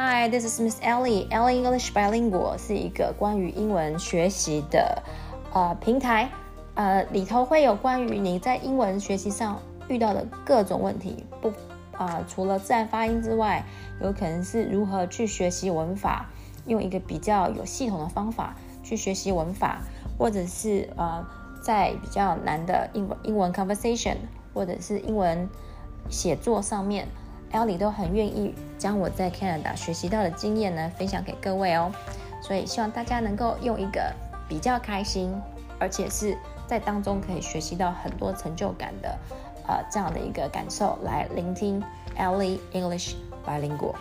Hi, this is Miss Ellie. Ellie English Bilingual 是一个关于英文学习的呃平台，呃里头会有关于你在英文学习上遇到的各种问题，不啊除了自然发音之外，有可能是如何去学习文法，用一个比较有系统的方法去学习文法，或者是呃在比较难的英文英文 conversation 或者是英文写作上面。Ellie 都很愿意将我在 Canada 学习到的经验呢分享给各位哦，所以希望大家能够用一个比较开心，而且是在当中可以学习到很多成就感的，呃这样的一个感受来聆听 Ellie English 白灵果。